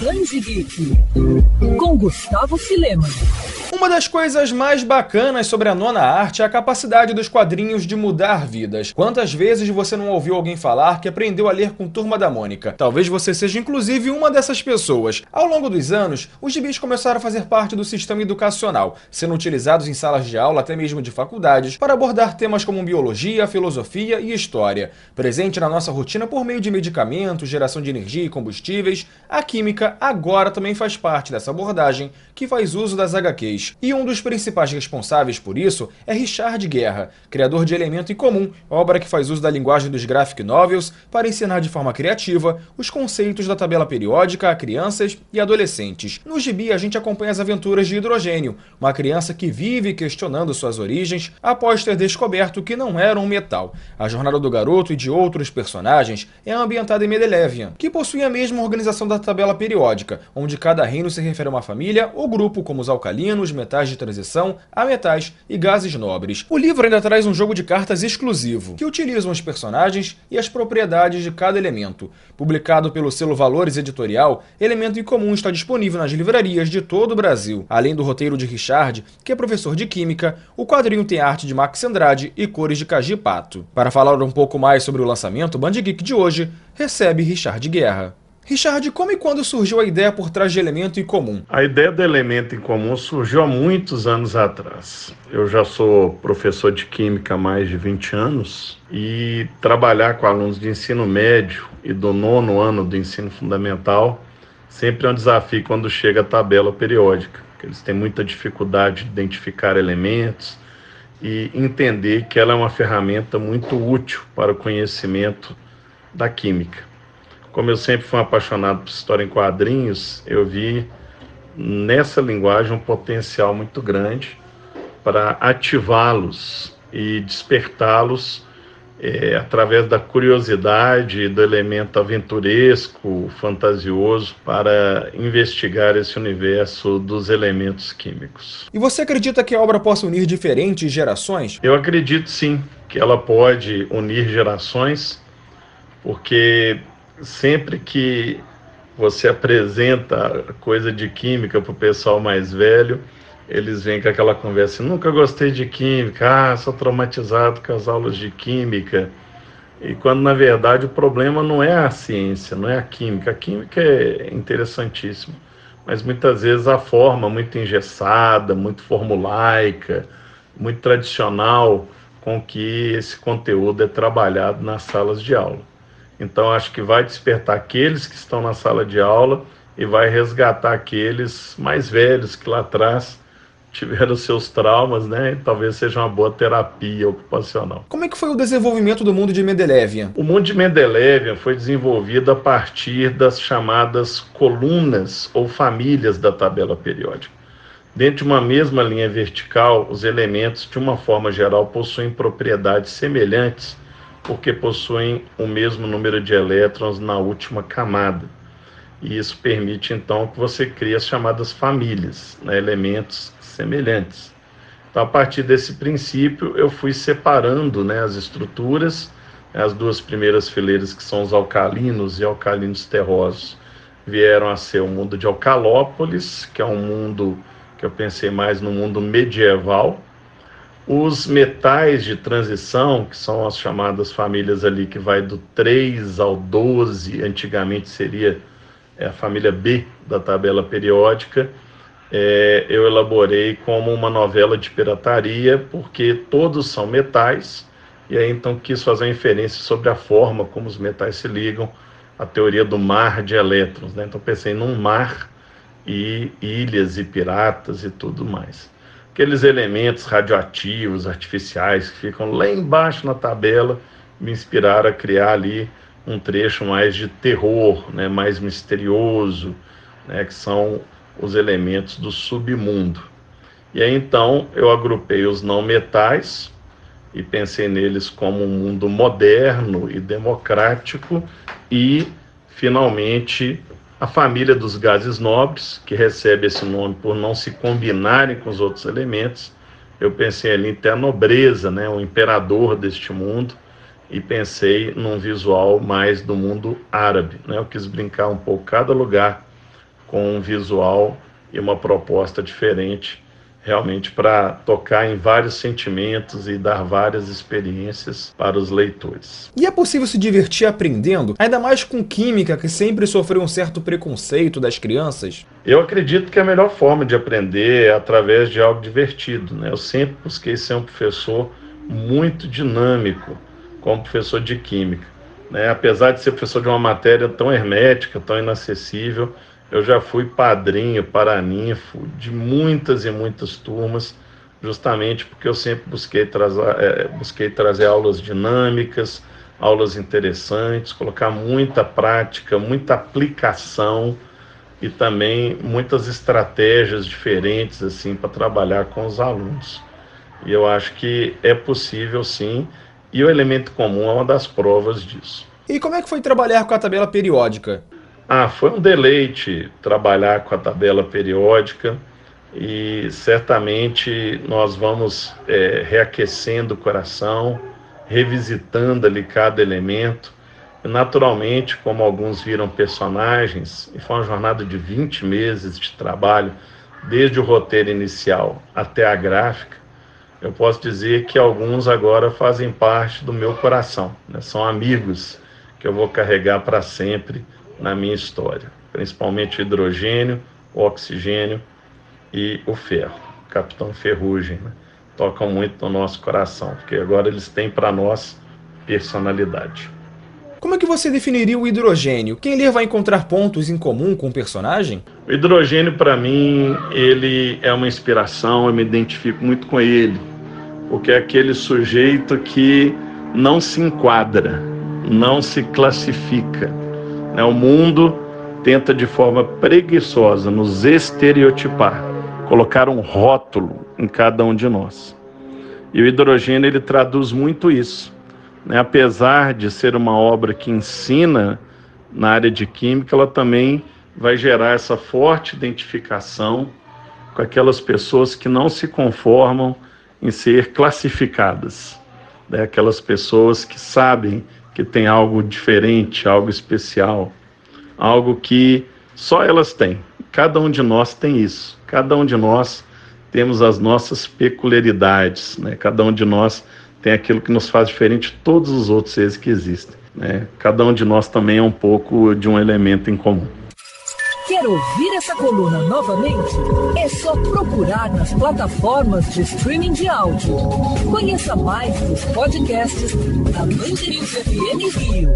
Geek, com Gustavo Filema. Uma das coisas mais bacanas sobre a nona arte é a capacidade dos quadrinhos de mudar vidas. Quantas vezes você não ouviu alguém falar que aprendeu a ler com Turma da Mônica? Talvez você seja inclusive uma dessas pessoas. Ao longo dos anos, os gibis começaram a fazer parte do sistema educacional, sendo utilizados em salas de aula, até mesmo de faculdades, para abordar temas como biologia, filosofia e história. Presente na nossa rotina por meio de medicamentos, geração de energia e combustíveis, a química agora também faz parte dessa abordagem que faz uso das HQs. E um dos principais responsáveis por isso é Richard Guerra, criador de Elemento em Comum, obra que faz uso da linguagem dos graphic novels para ensinar de forma criativa os conceitos da tabela periódica a crianças e adolescentes. No gibi, a gente acompanha as aventuras de Hidrogênio, uma criança que vive questionando suas origens após ter descoberto que não era um metal. A jornada do garoto e de outros personagens é ambientada em Mendelevian, que possui a mesma organização da tabela periódica, onde cada reino se refere a uma família ou grupo, como os alcalinos, metais de transição, a metais e gases nobres. O livro ainda traz um jogo de cartas exclusivo, que utilizam os personagens e as propriedades de cada elemento. Publicado pelo selo Valores Editorial, Elemento em Comum está disponível nas livrarias de todo o Brasil. Além do roteiro de Richard, que é professor de Química, o quadrinho tem arte de Max Andrade e cores de Caji Pato. Para falar um pouco mais sobre o lançamento, o Band Geek de hoje recebe Richard Guerra. Richard, como e quando surgiu a ideia por trás de Elemento em Comum? A ideia do Elemento em Comum surgiu há muitos anos atrás. Eu já sou professor de Química há mais de 20 anos e trabalhar com alunos de ensino médio e do nono ano do ensino fundamental sempre é um desafio quando chega a tabela periódica, que eles têm muita dificuldade de identificar elementos e entender que ela é uma ferramenta muito útil para o conhecimento da química. Como eu sempre fui um apaixonado por história em quadrinhos, eu vi nessa linguagem um potencial muito grande para ativá-los e despertá-los é, através da curiosidade, do elemento aventuresco, fantasioso, para investigar esse universo dos elementos químicos. E você acredita que a obra possa unir diferentes gerações? Eu acredito sim que ela pode unir gerações, porque sempre que você apresenta coisa de química para o pessoal mais velho, eles vêm com aquela conversa, nunca gostei de química, ah, sou traumatizado com as aulas de química. E quando na verdade o problema não é a ciência, não é a química. A química é interessantíssima, mas muitas vezes a forma muito engessada, muito formulaica, muito tradicional com que esse conteúdo é trabalhado nas salas de aula. Então, acho que vai despertar aqueles que estão na sala de aula e vai resgatar aqueles mais velhos que lá atrás tiveram seus traumas, né? Talvez seja uma boa terapia ocupacional. Como é que foi o desenvolvimento do mundo de Mendelevian? O mundo de Mendelevian foi desenvolvido a partir das chamadas colunas ou famílias da tabela periódica. Dentro de uma mesma linha vertical, os elementos, de uma forma geral, possuem propriedades semelhantes porque possuem o mesmo número de elétrons na última camada. E isso permite então que você crie as chamadas famílias, né, elementos semelhantes. Então, a partir desse princípio, eu fui separando né, as estruturas, as duas primeiras fileiras, que são os alcalinos e alcalinos terrosos, vieram a ser o mundo de Alcalópolis, que é um mundo que eu pensei mais no mundo medieval, os metais de transição, que são as chamadas famílias ali que vai do 3 ao 12, antigamente seria é, a família B da tabela periódica, é, eu elaborei como uma novela de pirataria, porque todos são metais, e aí então quis fazer uma inferência sobre a forma como os metais se ligam, a teoria do mar de elétrons. Né? Então pensei num mar e ilhas e piratas e tudo mais aqueles elementos radioativos, artificiais, que ficam lá embaixo na tabela, me inspiraram a criar ali um trecho mais de terror, né, mais misterioso, né, que são os elementos do submundo. E aí então eu agrupei os não metais e pensei neles como um mundo moderno e democrático e finalmente a família dos gases nobres, que recebe esse nome por não se combinarem com os outros elementos. Eu pensei ali até a nobreza, né, o imperador deste mundo, e pensei num visual mais do mundo árabe. Né? Eu quis brincar um pouco cada lugar com um visual e uma proposta diferente realmente para tocar em vários sentimentos e dar várias experiências para os leitores. E é possível se divertir aprendendo, ainda mais com química que sempre sofreu um certo preconceito das crianças? Eu acredito que a melhor forma de aprender é através de algo divertido. Né? Eu sempre busquei ser um professor muito dinâmico como professor de química. Né? Apesar de ser professor de uma matéria tão hermética, tão inacessível, eu já fui padrinho, paraninfo de muitas e muitas turmas, justamente porque eu sempre busquei trazer, é, busquei trazer aulas dinâmicas, aulas interessantes, colocar muita prática, muita aplicação e também muitas estratégias diferentes assim para trabalhar com os alunos. E eu acho que é possível sim, e o elemento comum é uma das provas disso. E como é que foi trabalhar com a tabela periódica? Ah, foi um deleite trabalhar com a tabela periódica e certamente nós vamos é, reaquecendo o coração, revisitando ali cada elemento. Naturalmente, como alguns viram personagens, e foi uma jornada de 20 meses de trabalho, desde o roteiro inicial até a gráfica, eu posso dizer que alguns agora fazem parte do meu coração, né? são amigos que eu vou carregar para sempre na minha história, principalmente o hidrogênio, o oxigênio e o ferro. Capitão Ferrugem, né? tocam muito no nosso coração, porque agora eles têm para nós personalidade. Como é que você definiria o hidrogênio? Quem ler vai encontrar pontos em comum com o personagem? O hidrogênio, para mim, ele é uma inspiração, eu me identifico muito com ele, porque é aquele sujeito que não se enquadra, não se classifica né? O mundo tenta de forma preguiçosa nos estereotipar, colocar um rótulo em cada um de nós. E o hidrogênio ele traduz muito isso. Né? Apesar de ser uma obra que ensina na área de química, ela também vai gerar essa forte identificação com aquelas pessoas que não se conformam em ser classificadas, né? aquelas pessoas que sabem que tem algo diferente, algo especial, algo que só elas têm. Cada um de nós tem isso. Cada um de nós temos as nossas peculiaridades, né? Cada um de nós tem aquilo que nos faz diferente de todos os outros seres que existem, né? Cada um de nós também é um pouco de um elemento em comum. Quer ouvir essa coluna novamente? É só procurar nas plataformas de streaming de áudio. Conheça mais dos podcasts da Band FM Rio.